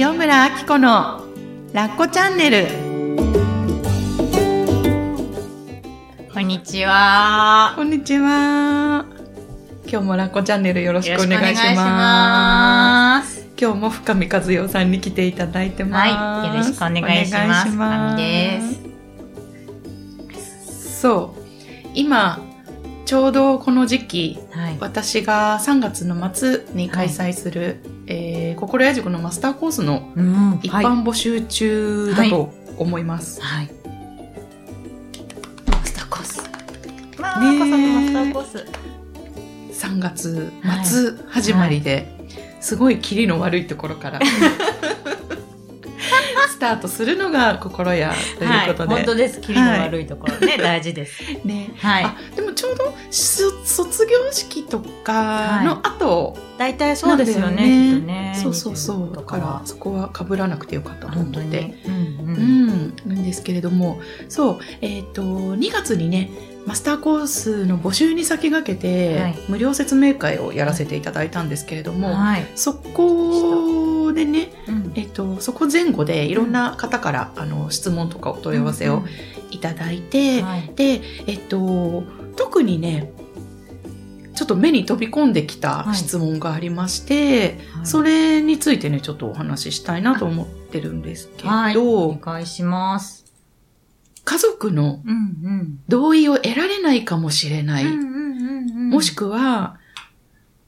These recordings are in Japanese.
塩村あき子のラッコチャンネルこんにちは。こんにちは今日もラッコチャンネルよろしくお願いします。今日も深見和代さんに来ていただいてますはい。よろしくお願いします。深見ですそう今ちょうどこの時期す。はい。私が3月の末に開催する、えー心屋塾のマスターコースのうん一般募集中だと思います。はい。マスターコース。まあ、ね、こさんのマスターコース。3月末始まりで、すごいキリの悪いところから スタートするのが心屋ということで、はい、本当です。キリの悪いところね、大事です。ね。はい。あ。でもちょうどそ卒業式とかの後、大体そうですよね、きっとね。そうそうそう。だとからそこは被らなくてよかったと思って。うんううん。ん、なんですけれども。そう。えっ、と2月にねマスターコースの募集に先駆けて、はい無料説明会をやらせていただいたんですけれども、はい。そこでね、うんえっとそこ前後でいろんな方から、あの質問とかお問い合わせをいただいて、はい。で、えっと、特にねちょっと目に飛び込んできたはい質問がありまして、はいそれについてねちょっとお話ししたいなと思ってるんですけど、はい。お願いします。家族のうんうん。同意を得られないかもしれない、うんうんうんうん。もしくは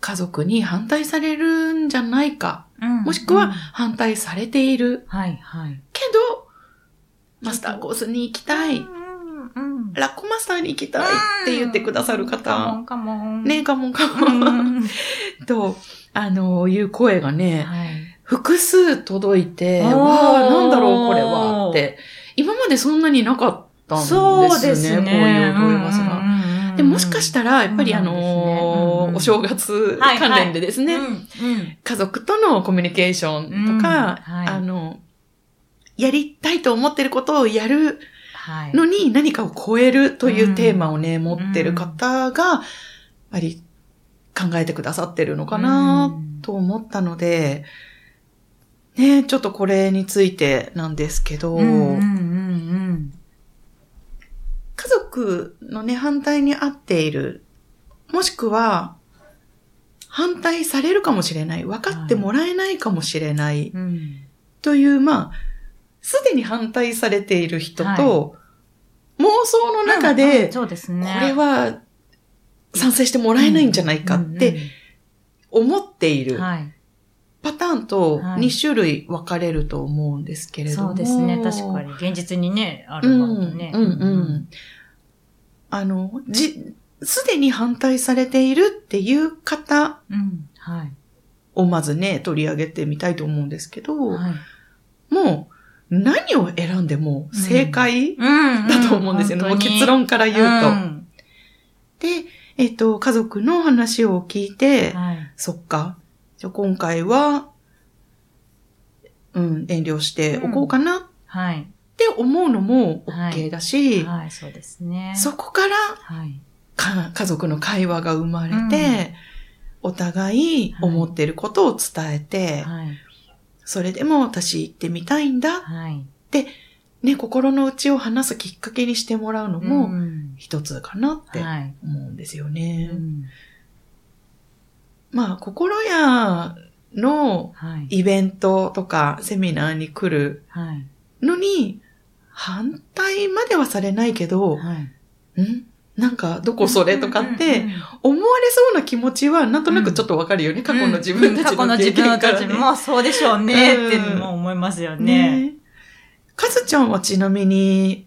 家族に反対されるんじゃないか、うんもしくはうん反対されている。はいはい。けどマスターコースに行きたい、うんうんラッコマスターに行きたいって言ってくださるカモン方、カモン。ねカモンカうモン、ん。と、あの、いう声がね、はい。複数届いて、わあ、なんだろうこれはって、今までそんなになかったんですよね、そうですね。こういう問いが。がでもしかしたら、やっぱりあのお正月関連でですね、家族とのコミュニケーションとか、あの、やりたいと思ってることをやるはい。のに何かを超えるというテーマをね、持ってる方が、やっぱり考えてくださってるのかなと思ったので、ね、ちょっとこれについてなんですけど、うんうんうんうん。家族のね、反対に合っている、もしくは、反対されるかもしれない、分かってもらえないかもしれない、うん。という、まあ、すでに反対されている人と、はい。妄想の中うんうでん、そうですね。これは賛成してもらえないんじゃないかって思っている。うんうんはい。パターンとはい2種類分かれると思うんですけれども。そうですね。確かに。現実にね、あるうん、ものね。うん、うん。あの、じ、すでに反対されているっていう方うん。はい。をまずね、取り上げてみたいと思うんですけど、はい。もう何を選んでも正解うんだと思うんですよね。もう結論から言うと。うんで、えっと、家族の話を聞いて、はい。そっか。じゃあ今回は、うん、遠慮しておこうかなっはい。て思うのもはい OK だし、はい、そうですね。そこからはい。か家族の会話が生まれて、お互い思ってることを伝えて、はい。それでも私行ってみたいんだ。はい。ね、心の内を話すきっかけにしてもらうのもん一つかなってはい。思うんですようね。んまあ、心屋のはい。イベントとかセミナーに来るはい。のに、反対まではされないけど、はい。ん？なんか、どこそれとかって思われそうな気持ちはなんとなくちょっとわかるよね。過去の自分たち過去の自分験から、ね。たちもそうでしょうねっていうのも思いますよね。ねかずちゃんはちなみに、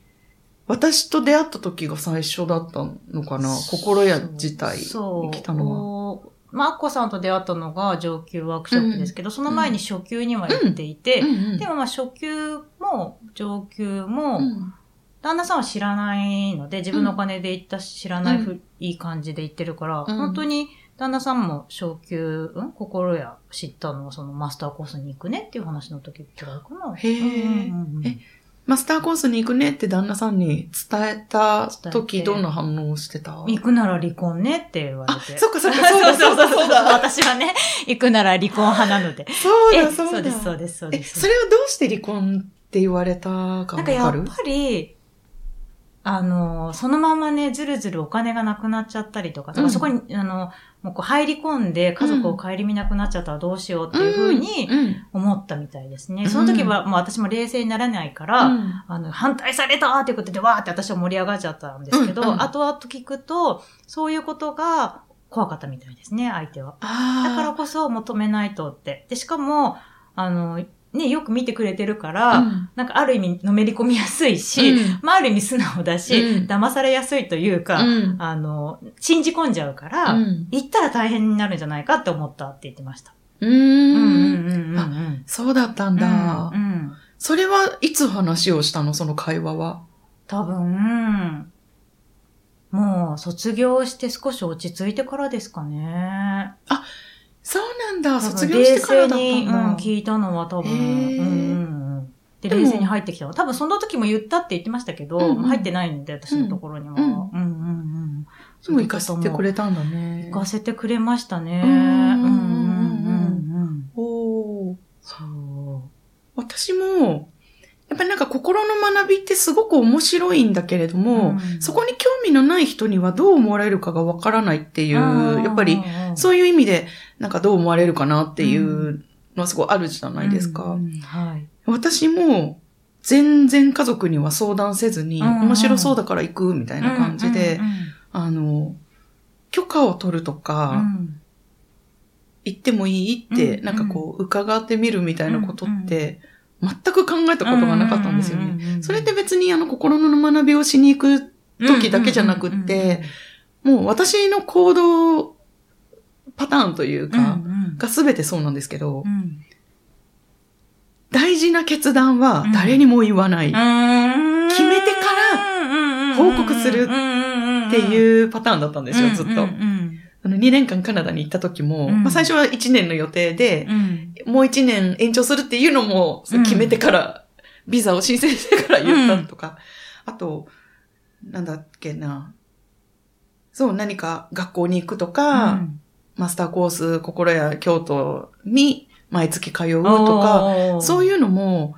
私と出会った時が最初だったのかな？心屋自体。に来たのは。まあ、アッコさんと出会ったのが上級ワークショップですけど、その前に初級には行っていて、うん。うん。でもまあ初級も上級も、うん。旦那さんは知らないので、自分のお金で行ったし、知らないふ、いい感じで行ってるから、うん。本当に旦那さんも昇級、うん心や知ったのはそのマスターコースに行くねっていう話の時くらいかな。へー。うんうんうん。えマスターコースに行くねって旦那さんに伝えた時、てどんな反応をしてた？行くなら離婚ねって言われあ、て。そっかそっか、そうだ そうだそうだ。私はね、行くなら離婚派なので。そうえだそうだ。そうです、そうです、そうえ、です。それはどうして離婚って言われたかわかなんるかやっぱり、あの、そのままね、ずるずるお金がなくなっちゃったりとか、だからそこに、あの、もうこう入り込んで家族を顧みなくなっちゃったらどうしようっていうふうに思ったみたいですね。うんその時はもう私も冷静にならないから、うんあの、反対されたっていうことでわーって私は盛り上がっちゃったんですけど、うんうん後々聞くと、そういうことが怖かったみたいですね、相手は。あだからこそ求めないとって。で、しかも、あの、ね、よく見てくれてるから、うんなんかある意味のめり込みやすいし、うんまあある意味素直だし、うん騙されやすいというか、うんあの、信じ込んじゃうから、うん行ったら大変になるんじゃないかって思ったって言ってました。ううんうんん。うんうん。そうだったんだう。ん。それはいつ話をしたの？その会話は。多分、もう卒業して少し落ち着いてからですかね。そうなんだ。卒業してからだったんだ。うん、聞いたのは多分、うんうんうん。で、冷静に入ってきたの。多分その時も言ったって言ってましたけど、うんうん入ってないんで、私のところには。ううんんうんうん。でも行かせてくれたんだね。行かせてくれましたね。ううんんうんうんうんうんうん。おーそう。私も、やっぱりなんか心の学びってすごく面白いんだけれども、うん。そこに興味のない人にはどう思われるかがわからないっていう、やっぱり、そういう意味で、なんかどう思われるかなっていうのはすごいあるじゃないですか。うん。うん。はい。私も、全然家族には相談せずに、面白そうだから行くみたいな感じで、あの、許可を取るとうか、ん。行ってもいいって、うん。なんかこう、伺ってみるみたいなことって、全く考えたことがなかったんですよね。ねそれって別にあの心の学びをしに行く時だけじゃなくって、もう私の行動パターンというか、が全てそうなんですけど、大事な決断は誰にも言わない。っ決めてから報告するてういうパターンだったんですよ、ずっと。うんうんあの2年間カナダに行った時も、うん。まあ、最初は1年の予定でう、ん。もう1年延長するっていうのもうん。決めてから、ビザを申請してから言ったとか、あと、なんだっけな。そう、何か学校に行くとか、マスターコース、心や京都に毎月通うとか、そういいうのも、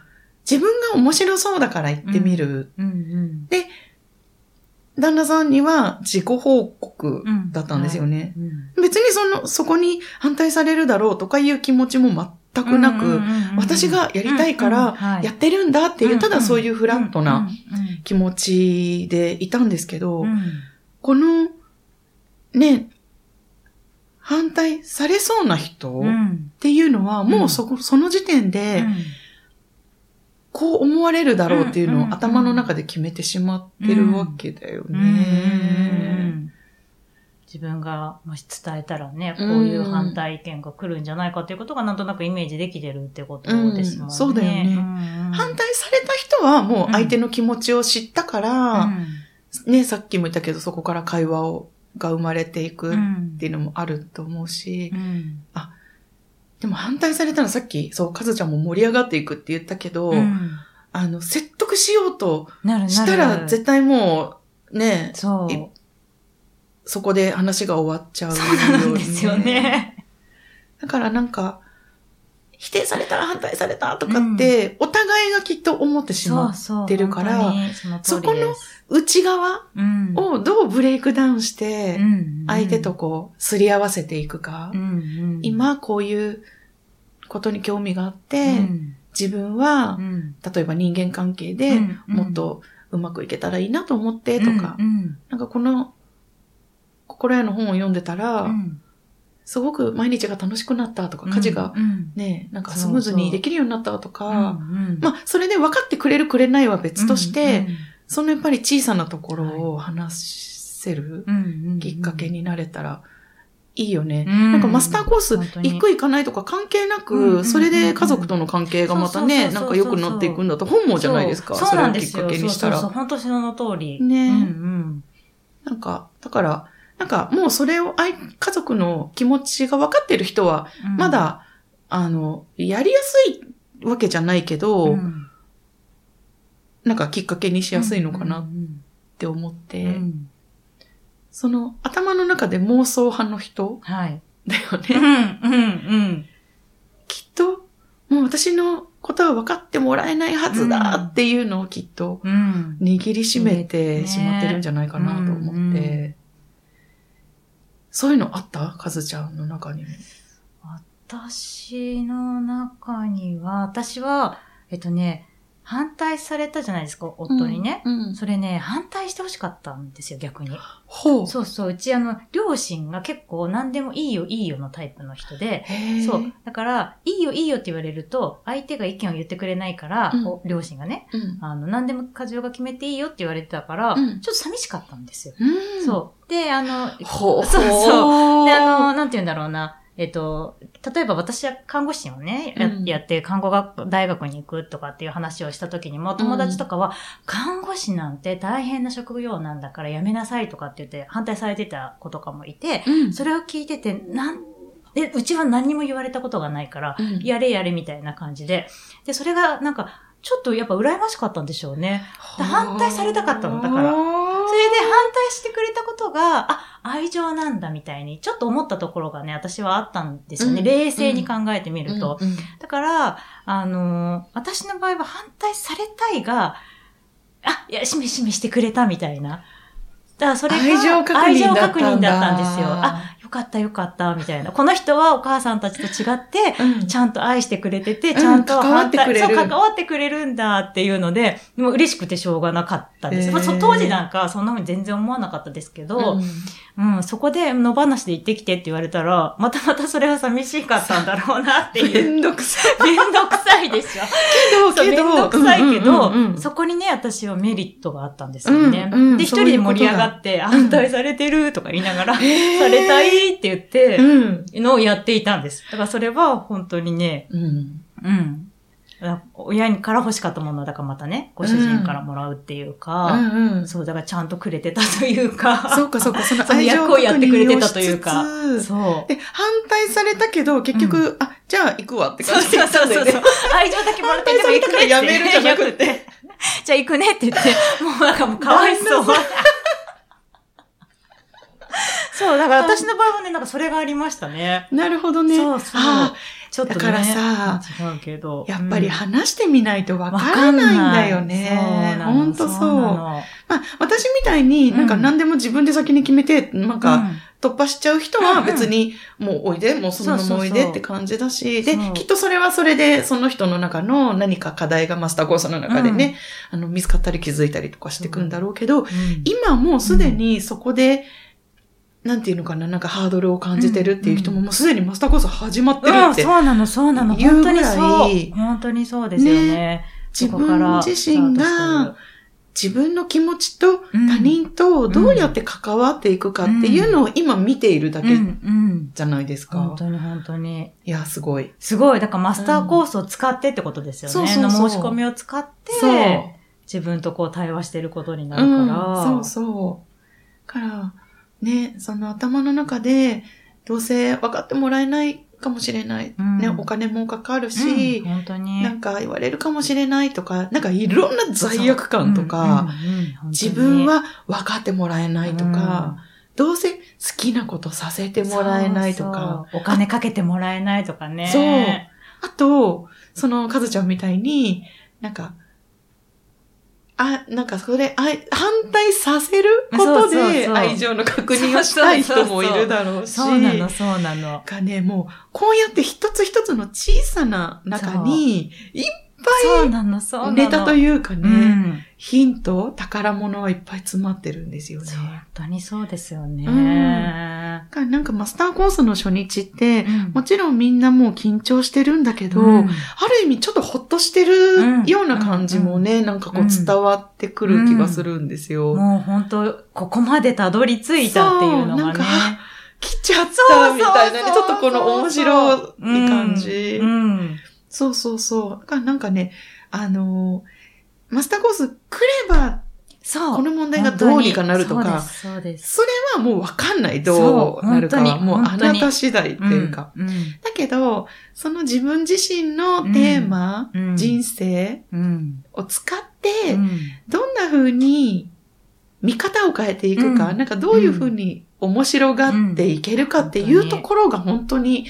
自分が面白そうだから行ってみる。うん。うん旦那さんには自己報告うんだったんですよね。うん。別にその、そこに反対されるだろうとかいう気持ちも全くなく、私がやりたいからやってるんだっていう、ただそういうフラットな気持ちでいたんですけど、この、ね、反対されそうな人っていうのは、もうそこ、その時点で、こう思われるだろうっていうのを頭の中で決めてしまってるわけだよね。自分がもし伝えたらね、こういう反対意見が来るんじゃないかということがなんとなくイメージできてるってことですもんね。うんそうだよね。反対された人はもう相手の気持ちを知ったから、ね、さっきも言ったけどそこから会話をが生まれていくっていうのもあると思うし、でも反対されたらさっき、そう、かずちゃんも盛り上がっていくって言ったけど、あの、説得しようとしたら絶対もう、ね、そう。そこで話が終わっちゃうよ、ね。そうなんですよね。だからなんか、否定されたら反対されたとかって、お互いがきっと思ってしまってるから、そこの内側をどうブレイクダウンして、相手とこう、すり合わせていくか。今こういうことに興味があって、自分は、例えば人間関係でもっとうまくいけたらいいなと思ってとか、なんかこの心屋の本を読んでたら、すごく毎日が楽しくなったとか、家事がね、なんかスムーズにできるようになったとか、まあ、それで分かってくれるくれないは別として、そのやっぱり小さなところを話せるきっかけになれたらいいよね。なんかマスターコース行く行かないとか関係なく、それで家族との関係がまたね、なんか良くなっていくんだと本望じゃないですか。そう。なんですよ。きっかけにしたら。そうそう本当その通り。ね、なんか、だから、なんかもうそれを家族の気持ちが分かってる人は、まだ、あの、やりやすいわけじゃないけど、なんかきっかけにしやすいのかうなん。って思って、うんその頭の中で妄想派の人はい。だようん、ね。うん、うん。きっと、もう私のことは分かってもらえないはずだっていうのをきっとうん。握りしめてしまってるんじゃないかなと思って。うんうんそういうのあった？かずちゃんの中にも。私の中には、私は、えっとね、反対されたじゃないですか、夫にね。うん。うんそれね、反対してほしかったんですよ、逆に。ほう。そうそう、うちあの、両親が結構何でもいいよ、いいよのタイプの人で、そう。だから、いいよ、いいよって言われると、相手が意見を言ってくれないから、うん両親がね、うん。あの、何でも過剰が決めていいよって言われてたから、うんちょっと寂しかったんですよ。うん。そう。で、あの、ほうそうそうで、あの、なんて言うんだろうな。えっと、例えば私は看護師をね、やうんやって看護学、大学に行くとかっていう話をした時にも、友達とかは、看護師なんて大変な職業なんだからやめなさいとかって言って反対されてた子とかもいて、うん。それを聞いてて、なん、え、うちは何にも言われたことがないから、うんやれやれみたいな感じで。で、それがなんか、ちょっとやっぱ羨ましかったんでしょうね。で反対されたかったのだから対してくれたことが、あ、愛情なんだみたいに、ちょっと思ったところがね、私はあったんですよね。うん冷静に考えてみると。うんうんだから、あのー私の場合は反対されたいが、あ、いや、しめしめしてくれたみたいな。だからそれが愛情確認だったんですよ。あ、よかったよかった、みたいな。この人はお母さんたちと違って、うんちゃんと愛してくれてて、んちゃんと関わってくれるそう、関わってくれるんだっていうので、もう嬉しくてしょうがなかったです。へーまあ、そ当時なんかそんな風に全然思わなかったですけど、うんうん、そこで野放しで行ってきてって言われたら、またまたそれは寂しかったんだろうなってめいう。んどくさい。めんどくさいでしょ。そう、めんどくさいけど、そこにね、私はメリットがあったんですよね。うんうんで、一人で盛り上がって、反対されてるとか言いながら、されたいって言って、うん。のをやっていたんです。だからそれは本当にね、うん。うん。あ親にから欲しかったものはだからまたね、ご主人からもらうっていううか、んうん。そう、だからちゃんとくれてたというか、そうかそうか、その 愛情役をやってくれてたというかそう。で、反対されたけど、結局、あ、じゃあ行くわって感じで言ったんだよね。愛情だけもらって反対されたからやめるじゃなくて。じゃあ行くねって言って、もうなんかもうかわいそう。そう、だから私の場合はね、なんかそれがありましたね。なるほどね。そうそうあちょっとね。だからさ違うけど。やっぱりうん話してみないとわわからないんだよそうね。なのほんとそう。なのまあ、私みたいになんかうん何でも自分で先に決めて、なんかうん突破しちゃう人は別にもうおいで、もうそのままおいでって感じだし、でそう、きっとそれはそれでその人の中の何か課題がマスターコースの中でね、あの見つかったり気づいたりとかしていくんだろうけど、うん今もうすでにそこで、なんていうのかな、なんかハードルを感じてるっていう人ももうすでにマスターコース始まってるうんって。そうなの、そうなの。言うぐらい本当にそう。本当にそうですよね。自そこから分自身が自分の気持ちとうん他人とどうやって関わっていくかっていうのを今見ているだけ。じゃないですか。本当に本当に。いや、すごい。すごい。だからマスターコースを使ってってことですよね。そうそうそうの申し込みを使って、そう。自分とこう対話してることになうん、るから。そうそう。から、ね、その頭の中で、どうせ分かってもらえないかもしれない。うんね、お金もかかるし、うん本当に。なんか言われるかもしれないとか、なんかいろんな罪悪感とか、自分、は分かってもらえないとうんか、どうせ好きなことさせてもらえないとか、そうそうお金かけてもらえないとかね。そうあと、その、かずちゃんみたいに、なんか、あ、なんかそれ、あい反対させることで愛情の確認をしたい人もいるだろうし、そうなの、そうなの。がね、もう、こうやって一つ一つの小さな中に、いっそうなの、そうなの。ぱいネタというかね、うん。ヒント、宝物はいっぱい詰まってるんですよね。本当にそうですよね。だからなんかマスターコースの初日って、うんもちろんみんなもう緊張してるんだけど、うんある意味ちょっとほっとしてるような感じもね、なんかこう伝わってくる気がするんですよ。もう本当ここまでたどり着いたっていうのがねそうなんか。来ちゃったみたいなね、ちょっとこの面白い感じ。うん。そうそうそう。だからなんかね、あのーマスターコース来れば、そう。この問題がどうにかなるとか、そうです、それはもうわかんない。どうなるかは。もうあなた次第っていうか。うん。だけど、その自分自身のテーマ、うん人生うん。を使っって、うんどんな風に見方を変えていくか、うんなんかどういう風に面白がっていけるかっていうところが本当に、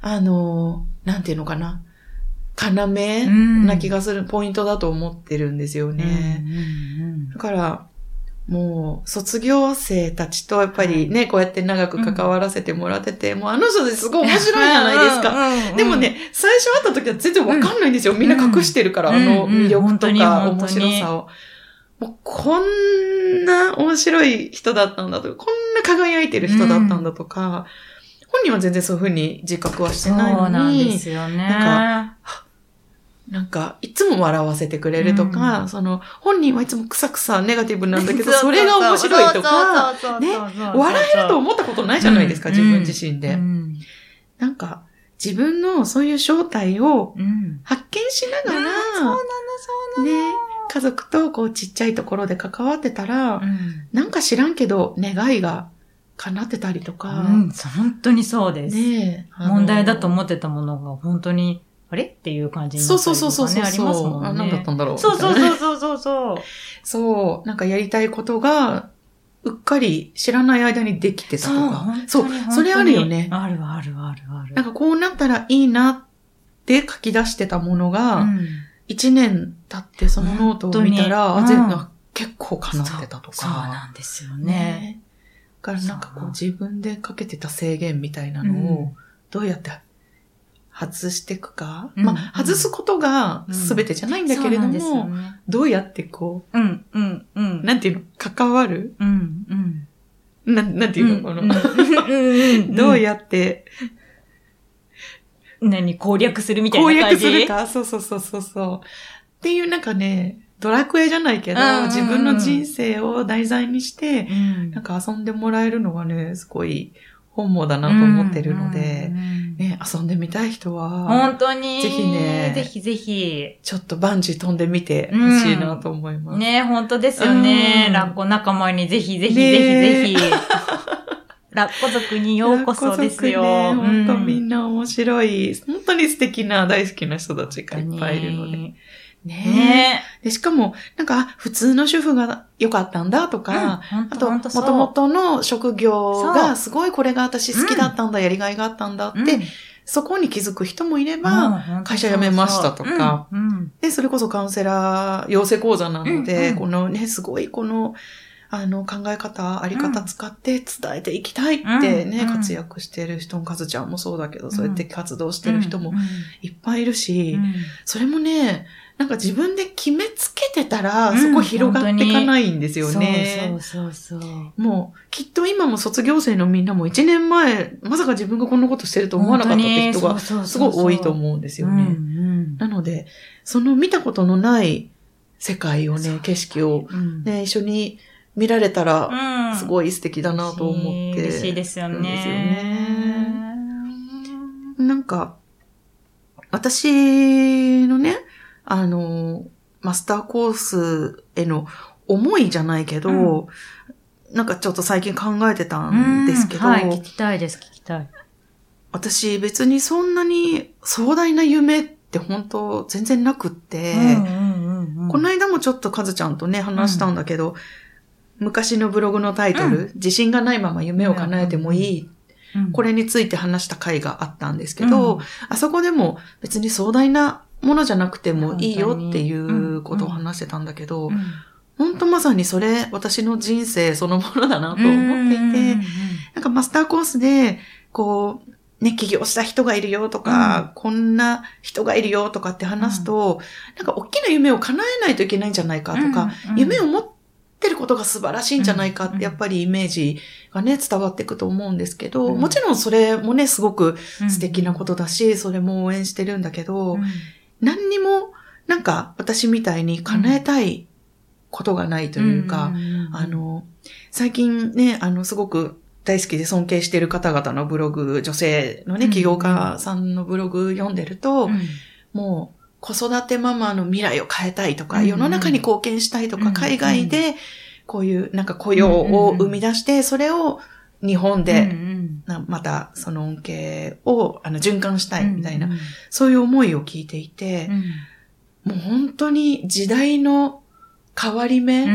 あの、なんていうのかな、要んな気がする、ポイントだと思ってるんですよね。うんうんだから、もう、卒業生たちとやっぱりね、こうやって長く関わらせてもらってて、もうあの人ですごい面白いじゃないですか。かでも、ね、最初会った時は全然わかんないんですよ。みんな隠してるから、うんあのうん魅力とか面白さを。もうこんな面白い人だったんだとか、こんな輝いてる人だったんだとか、本人は全然そういうふうに自覚はしてそうないのなんでに、すよね。なんなんか、いつも笑わせてくれるとか、うん。その、本人はいつもくさくさネガティブなんだけど、それが面白いとか、ね笑えると思ったことないじゃないですか、うん。自分自身で。うん。なんか、自分のそういう正体をうん。発見しながら、そうなの、そうなの。ね、家族とこうちっちゃいところで関わってたら、うん。なんか知らんけど願いが叶ってたりとか、うん、本当にそうです。ね問題だと思ってたものが本当に、あれ？っていう感じになそうったりとかね、そうそうそうそう。ありますもんね。あ何だったんだろう。そうそうそうそうそうそう。そう。なんかやりたいことが、うっかり知らない間にできてたとそう、か本。そう。それあるよね。あるあるあるある。なんかこうなったらいいなって書き出してたものが、うん一、年経ってそのノートを見たら、うん全部結構叶ってたとか。そうそうなんですよね。ね。だからなんかこそうう自分でかけてた制限みたいなうんのをどうやって外していくか？うん。まあ外すことが全てじゃないんだけれどそうなんね。どうやってこうん、うん、うん。う、。なんていうの、関わる？うん、うん。なん、なんていうの、この、の どうやって？何攻略するみたいな攻感じ？略するか？そうそうそうそうそう。っていうなんかね、ドラクエじゃないけど、自分の人生を題材にして、うん。なんか遊んでもらえるのがね、すごい本望だなと思ってるので、うんうんうんね、遊んでみたい人は、本当に。ぜひねぜひぜひ。ちょっとバンジー飛んでみてほしいなと思います。ね本当ですよね。うんラッコ仲間にぜひぜひねぜひぜひ。ラッコ族にようこそですよ。ね、本当みなんな面白い、本当に素敵な大好きな人たちがいっぱいいるので。ね。ね。で、しかも、なんか、あ普通の主婦が良かったんだとか、本当あと、もともとの職業が、すごいこれが私好きだったんだ、やりがいがあったんだって、うん。そこに気づく人もいれうんば、会社辞めましたとか。で、それこそカウンセラー養成講座なので、うんうん。このね、すごいこの、あの、考え方、あり方使って伝えていきたいってね、うんうん。活躍してる人も、かずちゃんもそうだけど、そうやって活動してる人もうんうん。いっぱいいるし、うん。それもね、なんか自分で決めつけてたら、うんそこ広がっていかないんですよね。そうそうそうそう。もう、きっと今も卒業生のみんなも1年前、まさか自分がこんなことしてると思わなかったって人がすごい多いと思うんですよね。なので、その見たことのない世界をね、景色をうんね、一緒に見られたら、うんすごい素敵だなと思って。嬉しいですよるんですよね。なんか、私のね、あの、マスターコースへの思いじゃないけど、なんかちょっと最近考えてたんですけど、うんはい、聞きたいです、聞きたい。私別にそんなに壮大な夢って本当全然なくって、うんうんうんうん。この間もちょっとカズちゃんとね話したんだけど、昔のブログのタイトル、うん。自信がないまま夢を叶えてもいい、うん。これについて話した回があったんですけど、うん。あそこでも別に壮大なものじゃなくてもいいよっていうことを話してたんだけど、うん。本当まさにそれ私の人生そのものだなと思っていて、うんうんうんなんかマスターコースで、こう、ね、起業した人がいるよとか、こんな人がいるよとかって話すと、なんか大きな夢を叶えないといけないんじゃないかとか、うんうん。夢を持ってることが素晴らしいんじゃないかっうんて、やっぱりイメージがね、伝わっていくと思うんですけど、うん。もちろんそれもね、すごくうん。素敵なことだし、それも応援してるんだけど、うん何にも、なんか私みたいに叶えたいことがないというか、あ、の、最近ね、あの、すごく大好きで尊敬している方々のブログ、女性のね、うん起業家さんのブログ読んでると、うん。もう、子育てママの未来を変えたいとか、うん世の中に貢献したいとか、うん海外で、こういう、なんか雇用を生み出して、それを日本で、うんなまたその恩恵をあの循環したうんいみたいな、うんそういう思いを聞いていて、うん。もう本当に時代の変わり目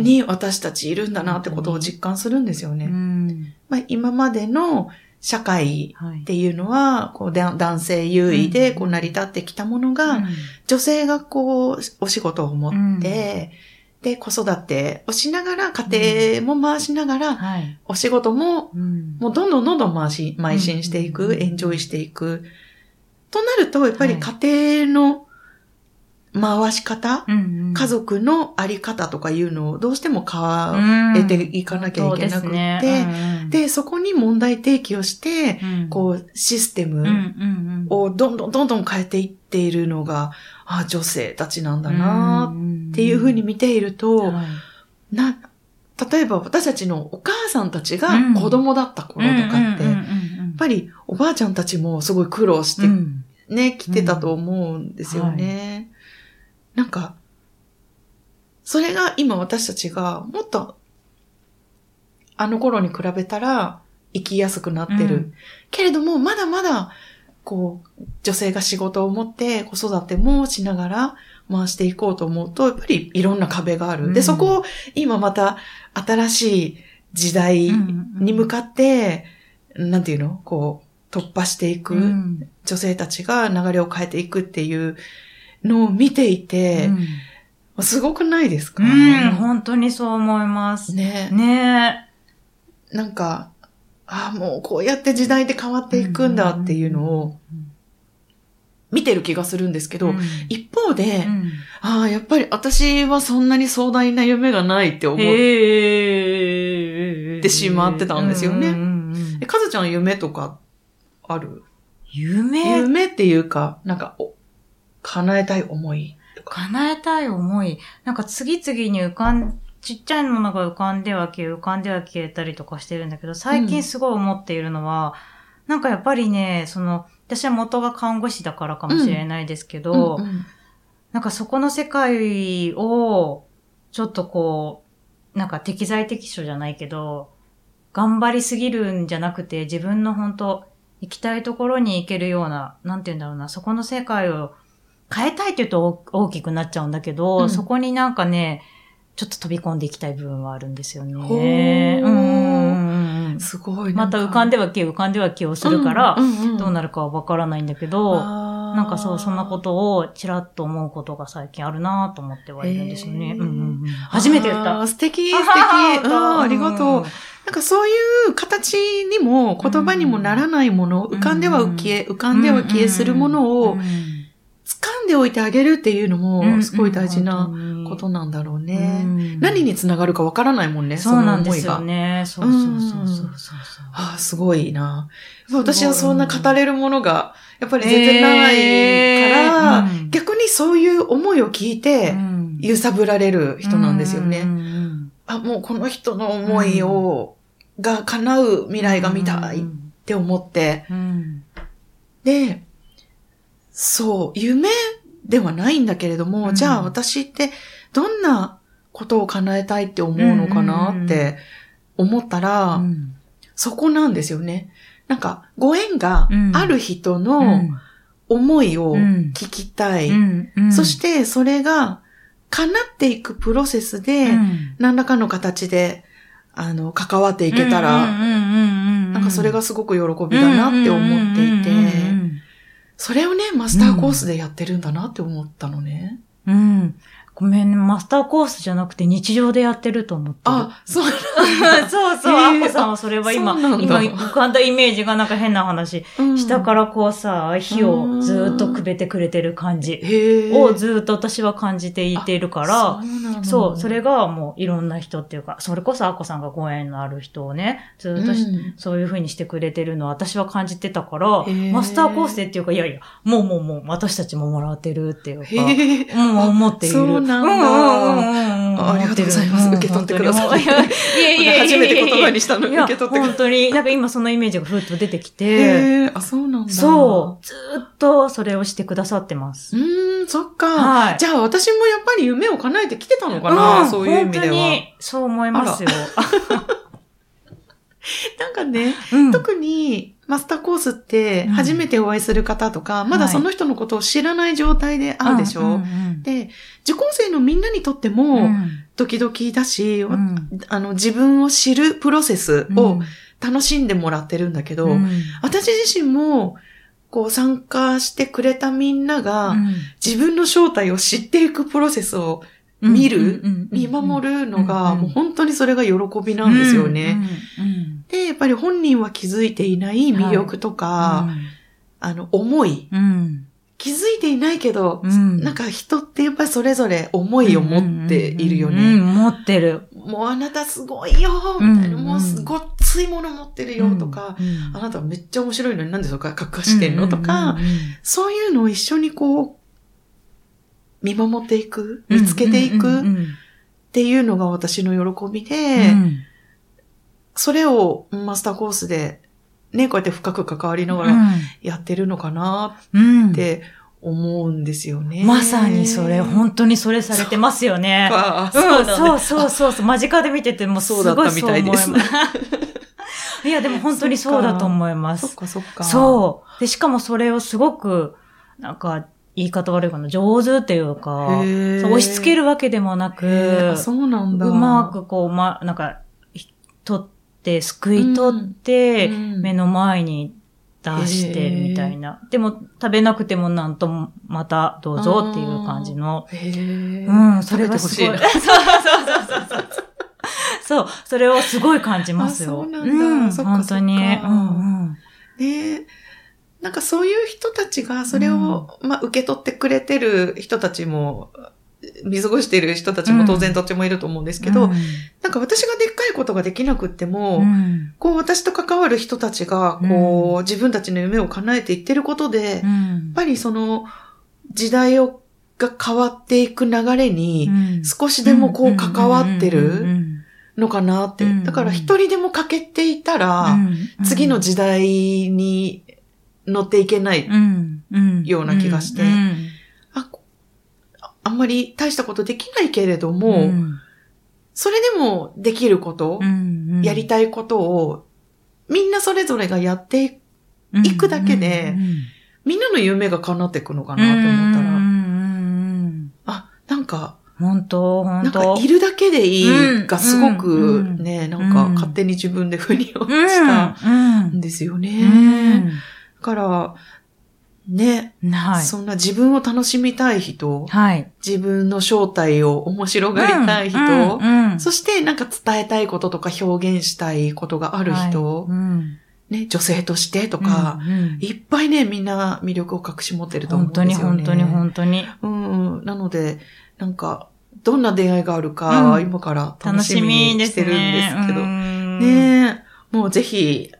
に私たちいるんだなってことを実感するんですよね。うん。まあ、今までの社会はい。っ。ていうのは、こう、だ男性優位でうんこう成り立ってきたものが、うん。女性がこう、お仕事を持って、で、子育てをしながら、家庭も回しながら、はい。お仕事も、うん。もうどんどんどんどん回し、邁進していく、うんエンジョイしていく。となると、やっぱり家庭の回し方、うんうん家族のあり方とかいうのをどうしても変えていかなきゃいけなくって、そうですね。うんで、そこに問題提起をして、うん。こう、システうんうんムうん。をどんどんどんどん変えていっているのが、あ女性たちなんだなっていうふうに見ていると、はい。な、例えば私たちのお母さんたちがうん。子供だった頃とかって、やっぱりおばあちゃんたちもすごい苦労してね、来てたと思うんですよね。なんか、それが今私たちがもっと、あの頃に比べたら生きやすくなってる。うん。けれども、まだまだ、こう、女性が仕事を持って子育てもしながら回していこうと思うと、やっぱりいろんな壁がある。で、うんそこを今また新しい時代に向かって、なんていうの？こう、突破していく。うん女性たちが流れを変えていくっていうのを見ていて、すごくないですか、うん、本当にそう思います。ね。ねなんか、ああ、もうこうやって時代で変わっていくんだっていうのを見てる気がするんですけど、うん。一方で、うん。ああ、やっぱり私はそんなに壮大な夢がないって思ってしまってたんですよね。えかずちゃん夢とかある？夢、夢っていうか、なんか、お叶えたい思い。叶えたい思い。なんか次々に浮かん、ちっちゃいものが浮かんでは消え、浮かんでは消えたりとかしてるんだけど、最近すごい思っているのは、なんかやっぱりね、その、私は元が看護師だからかもしれないですけど、うんうん。なんかそこの世界を、ちょっとこう、なんか適材適所じゃないけど、頑張りすぎるんじゃなくて、自分の本当行きたいところに行けるような、なんて言うんだろうな、そこの世界を変えたいって言うと大大きくなっちゃうんだけど、うん。そこになんかね、ちょっと飛び込んでいきたい部分はあるんですよね。うんすごい。また浮かんででは消え、浮かんでは消えをするから、どうなるるかはわからないんだけど、ななんかそう、そんなことをちらっと思うことが最近あるなと思ってはいるんですよね。初めて言った。素敵、素敵。ありがとう。。なんかそういう形にも言葉にもならないもの、浮かんでは消え、浮かんでは消えするものをうん掴んでおいてあげるっていうのもすごい大事なうんことなんだろうね。うん何につながるかわからないもんね、そうなんですその思いが。よね。そうそうそうそうそうああ、すごいな。私はそんな語れるものが、やっぱり全然ないから、えーうん逆にそういう思いを聞いて、うん揺さぶられる人なんですよね。あ、もうこの人の思いを、が叶う未来が見たいっうんて思って、うんで、そう、夢ではないんだけれども、うん。じゃあ私ってどんなことを叶えたいって思うのかなって思ったら、うん。そこなんですよね。なんか、ご縁がある人の思いをうん聞きたい。そして、それが叶っていくプロセスで、うん。何らかの形で、あの、関わっていけたら、ななんかそれがすごく喜びだなって思っていて、それをね、マスターコースでやってるんだなって思ったのね。うん。ごめんね、マスターコースじゃなくて日常でやってると思ってる。あ、そうそうそう、へーアッコさんはそれは今、今浮かんだイメージがなんか変な話。うん下からこうさ、火をずーっとくべてくれてる感じへをずーっと私は感じていているから、らそう、それがもういろんな人っていうか、それこそアッコさんがご縁のある人をね、ずーっとしうん。そういう風にしてくれてるのを私は感じてたからマスターコースでっていうか、いやいや、もうもうもう私たちももらってるっていうか、へえ。うん、思っている。なんだ。うんうんうんうんあありがとうございます。受け取ってください。やいやいやいや初めて言葉にしたの。受け取ってくだ本当に、なんか今そのイメージがふっと出てきて、あ、そうなんだ。そう、ずーっとそれをしてくださってます。う。ーん、そっか。はい。じゃあ私もやっぱり夢を叶えてきてたのかな、んそういう意味では。本当に、そう思いますよ。なんかね、うん。特に、マスターコースってうん。初めてお会いする方とか、まだその人のことを知らない状態で会うでしょ、うんうんで、受講生のみんなにとってうもん。ドキドキだし、うん。あの自分を知るプロセスうん。を楽しんでもらってるんだけど、うん。私自身もこう参加してくれたみんなが、うん。自分の正体を知っていくプロセスを見る、見守るのが、うんもう本当にそれが喜びなんですよね。で、やっぱり本人は気づいていない魅力とか、あの、思い。うん。気づいていないけど、うん。なんか人ってやっぱりそれぞれ思いを持っているようんね。うん。持ってる。もうあなたすごいよみたいな、うんもうすごっついもの持ってるよとか、うんあなたはめっちゃ面白いのになんでそこ隠してんのとか、そういうのを一緒にこう、見守っていく、見つけていくっていうのが私の喜びうで、んそれをマスターコースで、ね、こうやって深く関わりながらやってるのかなうんって思うんですよね。まさにそれ、本当にそれされてますよね。そうそうそうそうそう。間近で見ててもすごいそうだったみたいです。いや、でも本当にそうだと思います。そっかそっか。そう。で、しかもそれをすごく、なんか、言い方悪いかな、上手っていうか、押し付けるわけでもなくあ、そうなんだ。うまくこう、ま、なんか、ひ取って、すくい取って、うん目の前に出してみたいな。でも、食べなくてもなんとも、またどうぞっていう感じの。うん、それがすごい。そうそうそうそうそう。それをすごい感じますよ。あそうなんだそっか本当に。うんうんねなんかそういう人たちがそれを、まあ受け取ってくれてる人たちも、見過ごしてる人たちも当然どっちもいると思うんですけど、うん。なんか私がでっかいことができなくっても、うん。こう私と関わる人たちが、こう、自分たちの夢を叶えていってることで、やっうんぱりその時代をが変わっていく流れに、うん。少しでもこう関わってうんるうんのかなって。うん。だから一人でも欠けていたら、うん。次の時代に乗っていけない。ような気がして。うん。あこああんまり大したことできないけれども、うん。それでもできること、うんやりたいことを、みんなそれぞれがやってい行くだけでみんなの夢が叶っていくのかなと思ったら、あ、なんか、本当なんかいるだけでいいがすごうくんね、なんかうん勝手に自分で腑に落うんちたうん。ん。ですよね。から、ね、はい。そんな自分を楽しみたい人、はい。自分の正体を面白がりたい人、うんうんうんそしてなんか伝えたいこととか表現したいことがある人、はいうんね、女性としてとか、うんうんいっぱいね、みんな魅力を隠し持ってると思うん本ですよね。当に本当に本当に。うん、なので、なんか、どんな出会いがあるか、うん今から楽楽ししみにしてるんでね。すけど。うんねえ、もうぜひ、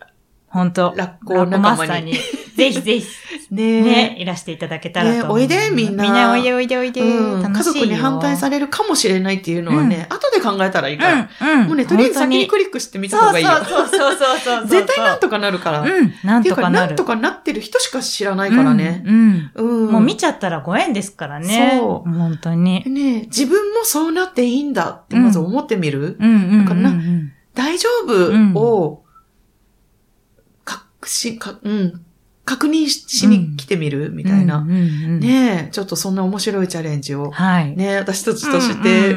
本当ラッコ仲間に。ぜひぜひ、ねえ、ね、いらしていただけたらと。ねおいでみんなみんなおいでおいでおいで。うん、楽しいよ家族に反対されるかもしれないっていうのはね、後で考えたらいいから。うん、うん。もうね、とりあえず先にクリリックしてみた方がいいよ。そうそうそうそう。絶対なんとかなるから。うん、なんとかなる。なんとかなってる人しか知らないからね。うん。うんうん。もう見ちゃったらご縁ですからね。そう本当に。ね自分もそうなっていいんだってまず思ってみる？うんうんからなうん大丈夫を、確信、か、うん、確認ししに来てみる、みたいな。ねえ、ちょっとそんな面白いチャレンジを、はい。ねえ、私たちとして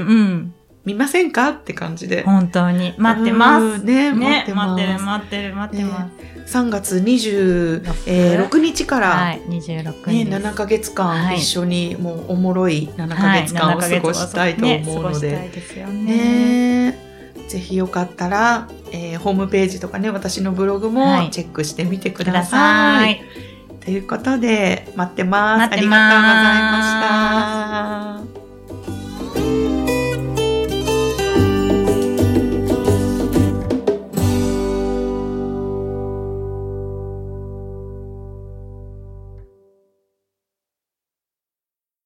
見ませんか？って感じで。本当に。待ってます。うんねえ、待ねっ、てます。待ってる、待ってる、待ってます。3月26日から、はい、26ね、日です。7ヶ月間はい一緒にもうおもろい7ヶ月間を過ごしたいと思うので、ね。ねぜひよかったら、えーホームページとかね、私のブログもはいチェックしてみてください。さい。ということで、待ってます。待ってますありがとうございました。